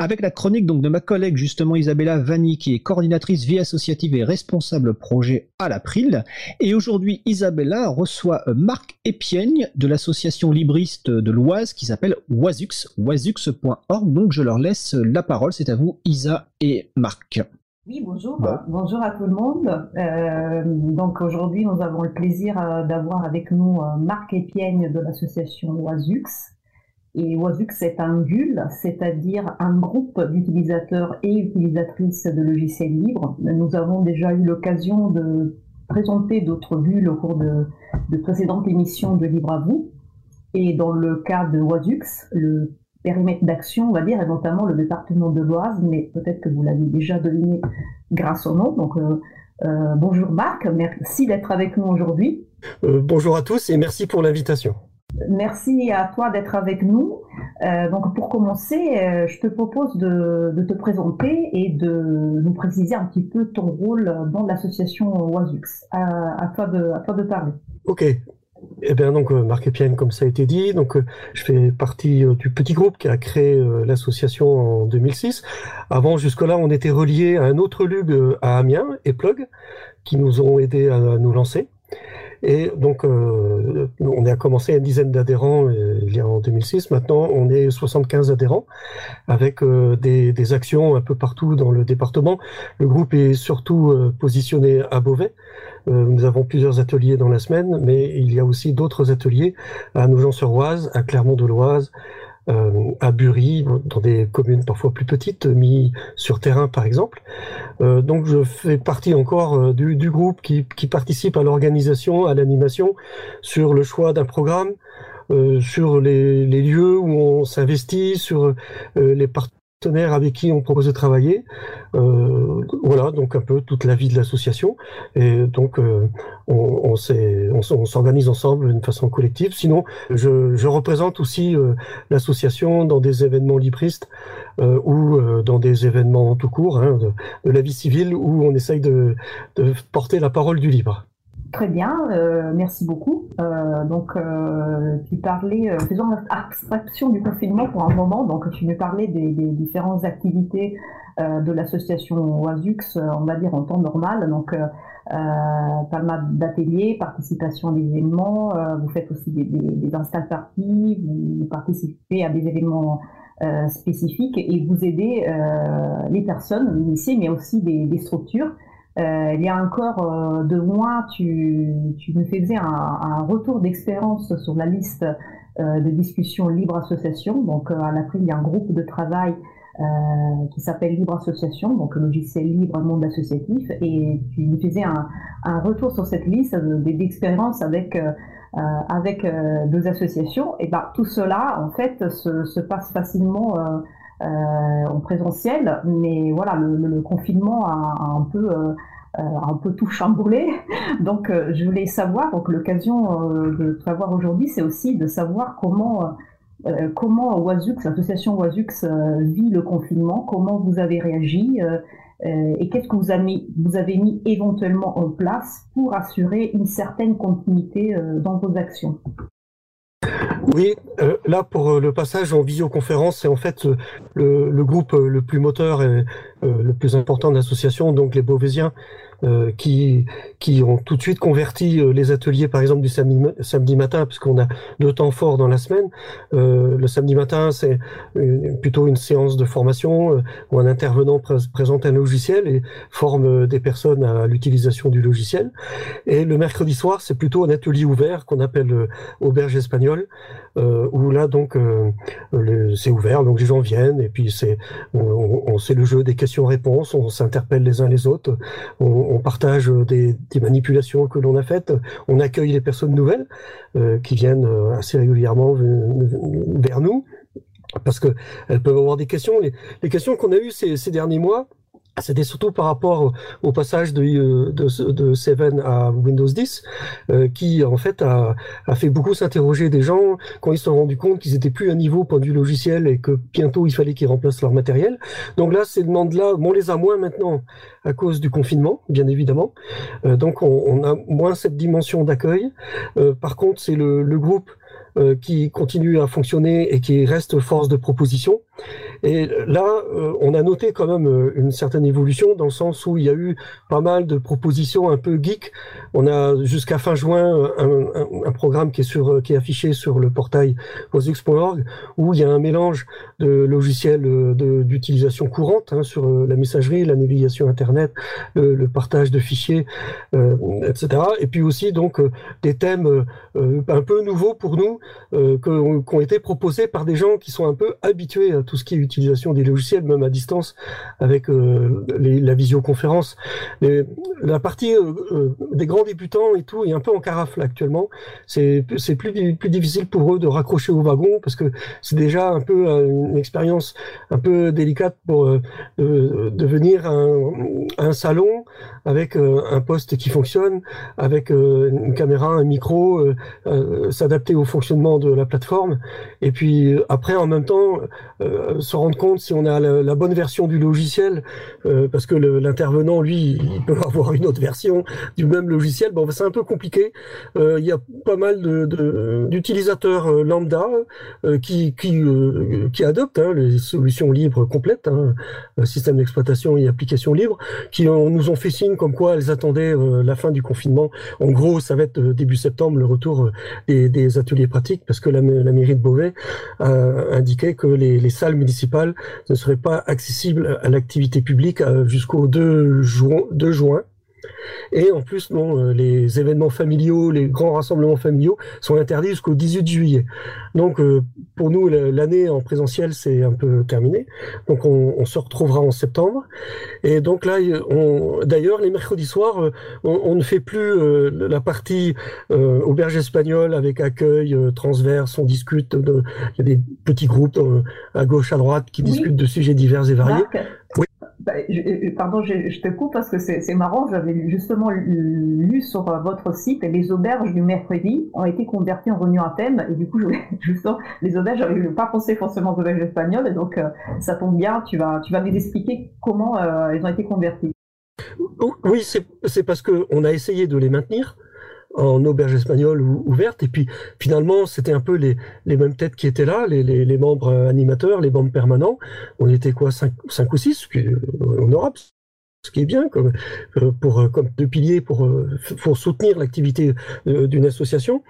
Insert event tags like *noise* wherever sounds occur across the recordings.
avec la chronique donc de ma collègue justement Isabella Vanni qui est coordinatrice vie associative et responsable projet à l'April. Et aujourd'hui Isabella reçoit euh, Marc Épiaigne de l'association libriste de l'Oise qui s'appelle Oisux, oisux.org. Donc je leur laisse la parole, c'est à vous Isa et Marc. Oui, bonjour. Bonjour à tout le monde. Euh, donc aujourd'hui, nous avons le plaisir euh, d'avoir avec nous Marc Épiaigne de l'association Oisux. Et Oisux est un GUL, c'est-à-dire un groupe d'utilisateurs et utilisatrices de logiciels libres. Nous avons déjà eu l'occasion de présenter d'autres GUL au cours de, précédentes émissions de Libre à vous. Et dans le cas de Oisux, le périmètre d'action, on va dire, est notamment le département de l'Oise, mais peut-être que vous l'avez déjà deviné grâce au nom. Donc, euh, euh, bonjour Marc, merci d'être avec nous aujourd'hui. Euh, bonjour à tous et merci pour l'invitation. Merci à toi d'être avec nous. Euh, donc pour commencer, euh, je te propose de, te présenter et de nous préciser un petit peu ton rôle dans l'association Oisux. À, toi de, à toi de parler. Ok. Eh bien donc euh, Marc Epienne, comme ça a été dit, donc je fais partie du petit groupe qui a créé l'association en 2006. Avant, jusque-là, on était relié à un autre lug à Amiens, et Plug, qui nous ont aidés à nous lancer. Et donc, euh, on a commencé une dizaine d'adhérents euh, il y a en 2006. Maintenant, on est 75 adhérents avec euh, des, des, actions un peu partout dans le département. Le groupe est surtout positionné à Beauvais. nous avons plusieurs ateliers dans la semaine, mais il y a aussi d'autres ateliers à Nogent-sur-Oise, à Clermont-de-Loise, euh, à Bury, dans des communes parfois plus petites, mis sur terrain par exemple. Euh, donc je fais partie encore euh, du, du, groupe qui, qui, participe à l'organisation, à l'animation, sur le choix d'un programme, euh, sur les, les, lieux où on s'investit, sur les parties avec qui on propose de travailler. Euh, voilà, donc un peu toute la vie de l'association. Et donc, euh, on, s'organise ensemble d'une façon collective. Sinon, je, représente aussi euh, l'association dans des événements libristes ou dans des événements tout court hein, de, de, la vie civile où on essaye de, de porter la parole du libre. Très bien, euh, merci beaucoup. Euh, donc, euh, tu parlais, euh, faisons abstraction du confinement pour un moment. Donc, tu nous parlais des, des différentes activités euh, de l'association Oisux, on va dire en temps normal. Donc, pas mal d'ateliers, participation à des événements. vous faites aussi des, des, des install parties, vous participez à des événements spécifiques et vous aidez les personnes initiées, mais aussi des, des structures euh, il y a encore euh, deux mois, tu, tu me faisais un, un retour d'expérience sur la liste euh, de discussion Libre Association. Donc, à l'April, il y a un groupe de travail qui s'appelle Libre Association, donc logiciel libre monde associatif, et tu me faisais un, un retour sur cette liste d'expériences avec avec deux associations. Et ben tout cela, en fait, se, se passe facilement euh, en présentiel, mais voilà, le, confinement a, un peu euh, un peu tout chamboulé. *laughs* Donc, euh, je voulais savoir, donc l'occasion de savoir aujourd'hui, c'est aussi de savoir comment euh, l'association Oisux vit le confinement, comment vous avez réagi euh, et qu'est-ce que vous avez mis éventuellement en place pour assurer une certaine continuité dans vos actions. Oui, euh, là pour euh, le passage en visioconférence, c'est en fait euh, le, le, groupe le plus moteur et le plus important de l'association, donc les Beauvaisiens, euh, qui, qui ont tout de suite converti euh, les ateliers, par exemple, du samedi, samedi matin, puisqu'on a deux temps forts dans la semaine. Euh, le samedi matin, c'est plutôt une séance de formation où un intervenant présente un logiciel et forme des personnes à l'utilisation du logiciel. Et le mercredi soir, c'est plutôt un atelier ouvert qu'on appelle auberge espagnole, où là, donc, c'est ouvert, donc les gens viennent et puis c'est on, on, c'est le jeu des questions-réponses, on s'interpelle les uns les autres, on, on partage des, des, manipulations que l'on a faites, on accueille les personnes nouvelles euh, qui viennent euh, assez régulièrement vers nous parce qu'elles peuvent avoir des questions. Les, questions qu'on a eues ces derniers mois, c'était surtout par rapport au passage de, euh, de, de 7 à Windows 10, euh, qui en fait a, fait beaucoup s'interroger des gens quand ils se sont rendus compte qu'ils étaient plus à niveau point de vue logiciel et que bientôt il fallait qu'ils remplacent leur matériel. Donc là, ces demandes-là, on les a moins maintenant à cause du confinement, bien évidemment. Euh, donc on, a moins cette dimension d'accueil. Par contre, c'est le, groupe qui continue à fonctionner et qui reste force de proposition. Et là, euh, on a noté quand même euh, une certaine évolution dans le sens où il y a eu pas mal de propositions un peu geek. On a jusqu'à fin juin un, programme qui est affiché sur le portail posix.org où il y a un mélange de logiciels d'utilisation courante hein, sur la messagerie, la navigation internet, le, partage de fichiers, etc. Et puis aussi donc des thèmes un peu nouveaux pour nous qui ont été proposés par des gens qui sont un peu habitués à tout ce qui est utilisation des logiciels, même à distance, avec euh, la visioconférence. la partie euh, euh, des grands débutants et tout est un peu en carafe actuellement. C'est plus, plus difficile pour eux de raccrocher au wagon parce que c'est déjà un peu une expérience un peu délicate pour devenir un, salon avec un poste qui fonctionne, avec une caméra, un micro, s'adapter au fonctionnement de la plateforme. Et puis après, en même temps, euh, se rendre compte si on a la, bonne version du logiciel, euh, parce que l'intervenant, lui, il peut *laughs* avoir une autre version du même logiciel. Bon, c'est un peu compliqué. Euh, il y a pas mal d'utilisateurs de, lambda qui, qui, qui adoptent hein, les solutions libres complètes, hein, système d'exploitation et applications libres, qui nous ont fait signe comme quoi elles attendaient la fin du confinement. En gros, ça va être début septembre le retour des, ateliers pratiques, parce que la, mairie de Beauvais a indiqué que les salles municipales ne seraient pas accessibles à l'activité publique euh, jusqu'au 2 juin, 2 juin et en plus, non, euh, les événements familiaux, les grands rassemblements familiaux sont interdits jusqu'au 18 juillet. Donc, euh, pour nous, l'année en présentiel, c'est un peu terminé. Donc, on, se retrouvera en septembre. Et donc là, d'ailleurs, les mercredis soirs, euh, on, ne fait plus la partie auberge espagnole avec accueil transverse. On discute. Il y a des petits groupes à gauche, à droite qui discutent de sujets divers et variés. oui. Bah, pardon, je, te coupe parce que c'est marrant. J'avais justement lu sur votre site les auberges du mercredi ont été converties en réunion à thème. Et du coup, je, *laughs* justement, les auberges, j'avais pas pensé forcément aux auberges espagnoles. Et donc, euh, ça tombe bien. Tu vas, tu vas nous expliquer comment euh, elles ont été converties. Oui, c'est parce qu'on a essayé de les maintenir en auberge espagnole ou ouverte. Et puis finalement, c'était un peu les, les mêmes têtes qui étaient là, les, les, les membres animateurs, les membres permanents. On était quoi, cinq, cinq ou six en Europe ce qui est bien comme, euh, pour, euh, comme deux piliers pour, euh, pour soutenir l'activité d'une association.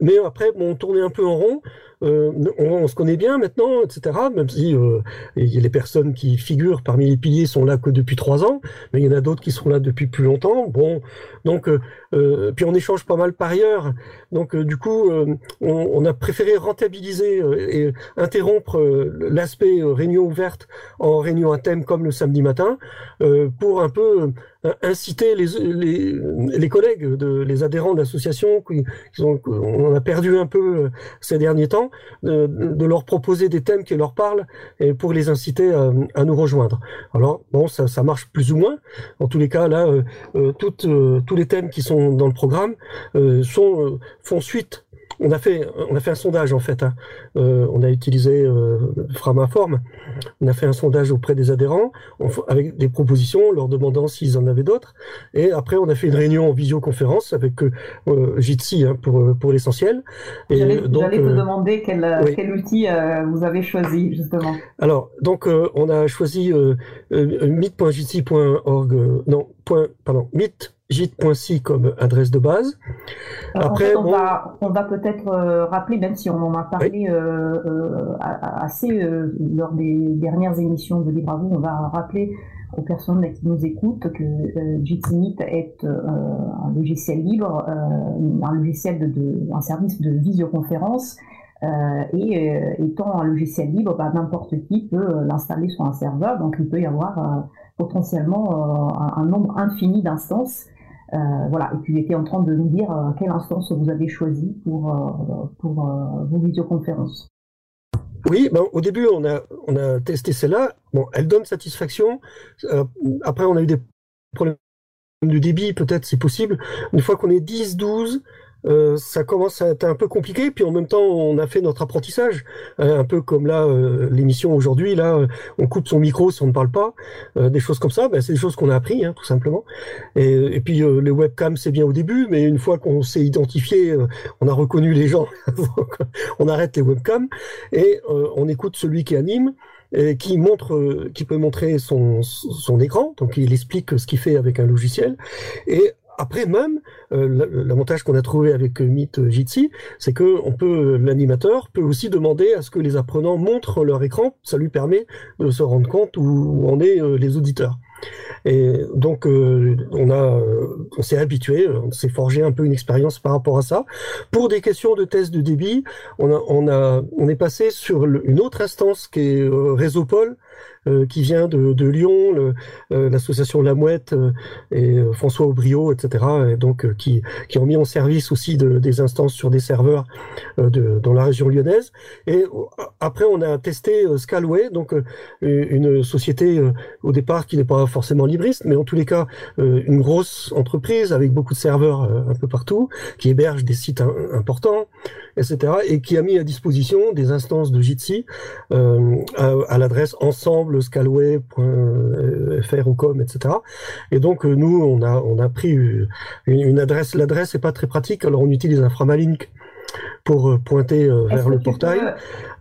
mais après, bon, on tournait un peu en rond. Euh, on, se connaît bien maintenant, etc. Même si euh, les personnes qui figurent parmi les piliers sont là que depuis trois ans, mais il y en a d'autres qui sont là depuis plus longtemps. Bon, donc euh, puis on échange pas mal par ailleurs. Donc du coup, on, a préféré rentabiliser et interrompre l'aspect réunion ouverte en réunion à thème comme le samedi matin pour un peu inciter les, les, les, collègues, de, les adhérents d'associations on a perdu un peu euh, ces derniers temps, de, de, leur proposer des thèmes qui leur parlent et pour les inciter à, à nous rejoindre. Alors bon, ça, ça, marche plus ou moins. En tous les cas, là, euh, euh toutes, euh, tous les thèmes qui sont dans le programme sont, font suite on a fait, on a fait un sondage en fait. Hein. Euh, on a utilisé euh, Framaform. On a fait un sondage auprès des adhérents avec des propositions, leur demandant s'ils en avaient d'autres. Et après, on a fait une réunion en visioconférence avec euh, Jitsi hein, pour pour l'essentiel. Et donc, vous demander quel, quel outil vous avez choisi justement. Alors, donc, on a choisi meet.jitsi.org. non, point, pardon, meet gite.si comme adresse de base. Après, on, va, on va peut-être euh, rappeler, même si on en a parlé euh, euh, assez lors des dernières émissions de Libre à vous, on va rappeler aux personnes qui nous écoutent que Jitsi est un logiciel libre, un logiciel de, de, un service de visioconférence. et étant un logiciel libre, bah, n'importe qui peut l'installer sur un serveur, donc il peut y avoir potentiellement un, nombre infini d'instances voilà, et puis il était en train de nous dire euh, quelle instance vous avez choisi pour, euh, pour vos visioconférences. Oui, ben, au début, on a, on a testé celle-là. Bon, elle donne satisfaction. après, on a eu des problèmes de débit, peut-être, c'est possible. Une fois qu'on est 10, 12, euh, ça commence à être un peu compliqué. Puis en même temps, on a fait notre apprentissage, euh, un peu comme là euh, l'émission aujourd'hui. Là, on coupe son micro si on ne parle pas, des choses comme ça. Ben, c'est des choses qu'on a appris, hein, tout simplement. Et, puis les webcams, c'est bien au début, mais une fois qu'on s'est identifié, on a reconnu les gens, *laughs* on arrête les webcams et on écoute celui qui anime. et qui montre, qui peut montrer son, son écran, donc il explique ce qu'il fait avec un logiciel, et après même, euh, l'avantage qu'on a trouvé avec Meet Jitsi, c'est que l'animateur peut aussi demander à ce que les apprenants montrent leur écran. Ça lui permet de se rendre compte où, en est les auditeurs. Et donc, euh, on s'est habitué, on s'est forgé un peu une expérience par rapport à ça. Pour des questions de test de débit, on est passé sur une autre instance qui est euh, Réseaupol, euh, qui vient de, Lyon, l'association La Mouette et François Aubrio, etc. Et donc, qui, qui ont mis en service aussi de, des instances sur des serveurs dans la région lyonnaise. Et après, on a testé Scalway, donc une société au départ qui n'est pas forcément libriste, mais en tous les cas, euh, une grosse entreprise avec beaucoup de serveurs euh, un peu partout, qui héberge des sites importants, etc., et qui a mis à disposition des instances de Jitsi euh, à, l'adresse ensemble scalway.fr ou com, etc. Et donc, nous, on a, on a pris une, une adresse. L'adresse n'est pas très pratique, alors on utilise un Framalink pour euh, pointer euh, vers le portail,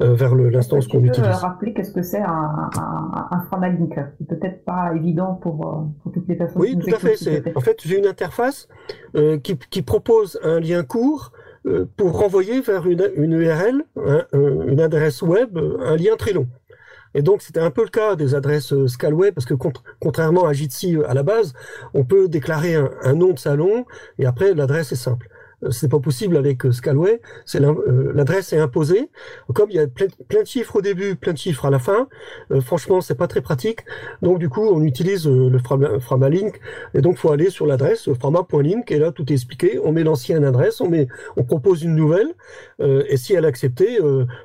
euh, vers l'instance qu'on utilise. rappeler qu'est-ce que c'est un, un, un Framalink C'est peut-être pas évident pour, toutes les personnes. Oui, tout à fait. En fait, j'ai une interface qui, qui, propose un lien court pour renvoyer vers une, URL, une adresse web, un lien très long. Et donc, c'était un peu le cas des adresses Scalway, parce que contrairement à Jitsi à la base, on peut déclarer un nom de salon, et après, l'adresse est simple. Euh, c'est pas possible avec euh, Scalway. C'est euh, l'adresse est imposée. Comme il y a plein, de chiffres au début, plein de chiffres à la fin, franchement, c'est pas très pratique. Donc du coup, on utilise le Framalink et donc faut aller sur l'adresse frama.link et là tout est expliqué. On met l'ancienne adresse, on met, on propose une nouvelle et si elle est acceptée,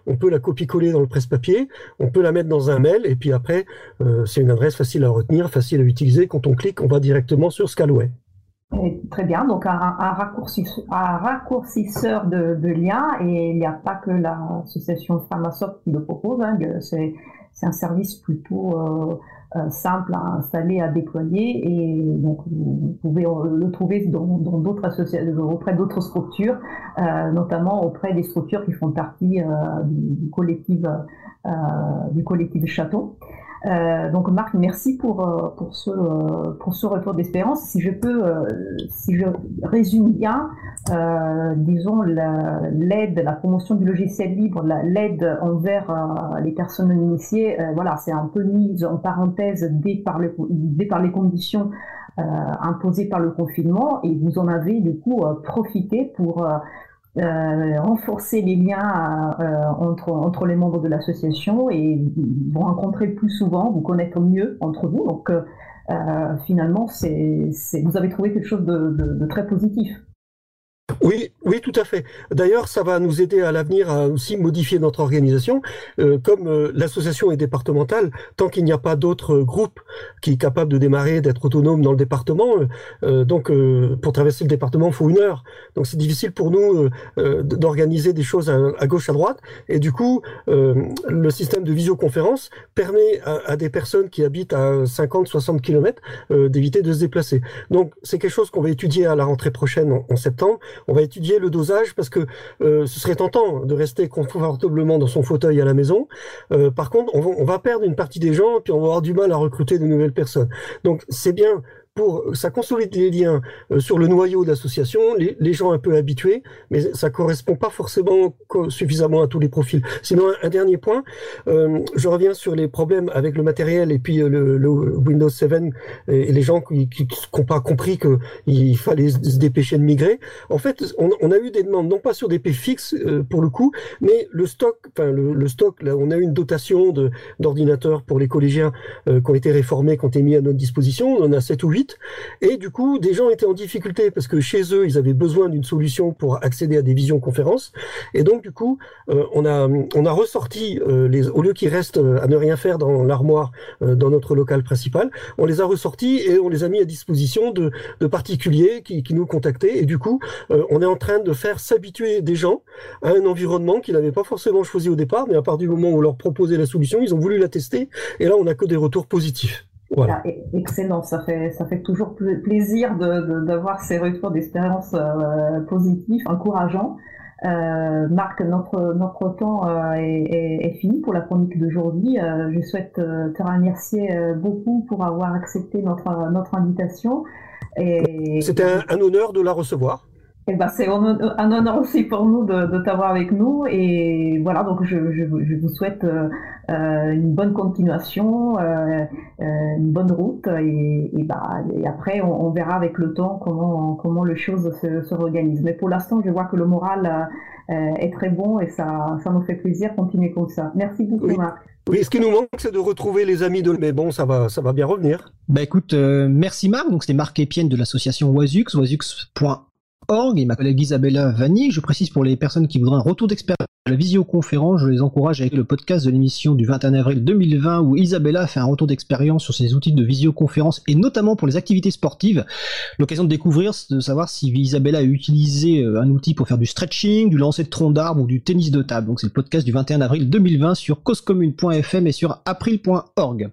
on peut la copier-coller dans le presse-papier, on peut la mettre dans un mail et puis après, c'est une adresse facile à retenir, facile à utiliser. Quand on clique, on va directement sur Scalway très bien, donc un, raccourcisseur de, liens, et il n'y a pas que l'association Pharmasoft qui le propose, hein, c'est un service plutôt euh, euh, simple à installer, à déployer, et donc vous pouvez le trouver dans d'autres associations, auprès d'autres structures, euh, notamment auprès des structures qui font partie du, collectif du collectif Château. Euh, donc Marc, merci pour, euh, pour, ce, euh, pour ce retour d'espérance. Si je peux, si je résume bien, disons l'aide, la, promotion du logiciel libre, l'aide envers les personnes initiées, voilà, c'est un peu mise en parenthèse dès par, le, dès par les conditions imposées par le confinement et vous en avez du coup profité pour euh, renforcer les liens euh, entre, entre les membres de l'association et vous rencontrer plus souvent, vous connaître mieux entre vous. Donc euh, finalement, c'est, vous avez trouvé quelque chose de, de, de très positif. Oui, oui, tout à fait. D'ailleurs, ça va nous aider à l'avenir à aussi modifier notre organisation. Euh, comme euh, l'association est départementale, tant qu'il n'y a pas d'autres groupes qui est capable de démarrer, d'être autonome dans le département, euh, donc pour traverser le département, il faut une heure. Donc c'est difficile pour nous d'organiser des choses à, gauche, à droite. Et du coup, le système de visioconférence permet à, des personnes qui habitent à 50, 60 km d'éviter de se déplacer. Donc c'est quelque chose qu'on va étudier à la rentrée prochaine en septembre on va étudier le dosage parce que euh, ce serait tentant de rester confortablement dans son fauteuil à la maison. Euh, par contre, on va, perdre une partie des gens, puis on va avoir du mal à recruter de nouvelles personnes. Donc c'est bien pour ça consolide les liens euh, sur le noyau d'association, les, les, gens un peu habitués, mais ça correspond pas forcément suffisamment à tous les profils. Sinon, un, dernier point, euh, je reviens sur les problèmes avec le matériel et puis euh, le, le Windows 7 et, les gens qui n'ont pas compris qu'il fallait se dépêcher de migrer. En fait, on, on, a eu des demandes, non pas sur des P fixes pour le coup, mais le stock, enfin le, le, stock, là, on a eu une dotation d'ordinateurs pour les collégiens qui ont été réformés, qui ont été mis à notre disposition. On en a 7 ou 8 et du coup, des gens étaient en difficulté parce que chez eux, ils avaient besoin d'une solution pour accéder à des visioconférences. Et donc, du coup, euh, on a on a ressorti euh, les au lieu qu'ils restent euh, à ne rien faire dans l'armoire dans notre local principal, on les a ressortis et on les a mis à disposition de, particuliers qui, qui nous contactaient. Et du coup, on est en train de faire s'habituer des gens à un environnement qu'ils n'avaient pas forcément choisi au départ, mais à partir du moment où on leur proposait la solution, ils ont voulu la tester. Et là, on n'a que des retours positifs. Voilà. Excellent, ça fait, ça fait toujours plaisir d'avoir de, ces retours d'expérience euh, positifs, encourageants. Euh, Marc, notre, notre temps euh, est, est, fini pour la chronique d'aujourd'hui. Euh, je souhaite te remercier beaucoup pour avoir accepté notre, notre invitation. C'était un, un, honneur de la recevoir. Eh ben, c'est un, honneur aussi pour nous de, de t'avoir avec nous. Et voilà, donc je, je, je vous souhaite euh, une bonne continuation, euh, une bonne route. Et, et, bah, et après, on, on, verra avec le temps comment, comment les choses se, se réorganisent. Mais pour l'instant, je vois que le moral euh, est très bon et ça, ça nous fait plaisir. Continuer comme ça. Merci beaucoup, oui. Marc. Oui, ce qui nous manque, c'est de retrouver les amis de. Mais bon, ça va, ça va bien revenir. Bah écoute, euh, merci Marc. Donc c'était Marc Epienne de l'association Wazux, wazux.org et ma collègue Isabella Vanni. Je précise pour les personnes qui voudraient un retour d'expérience à la visioconférence, je les encourage avec le podcast de l'émission du 21 avril 2020 où Isabella fait un retour d'expérience sur ses outils de visioconférence et notamment pour les activités sportives. L'occasion de découvrir, de savoir si Isabella a utilisé un outil pour faire du stretching, du lancer de tronc d'arbre ou du tennis de table. Donc c'est le podcast du 21 avril 2020 sur causecommune.fm et sur april.org.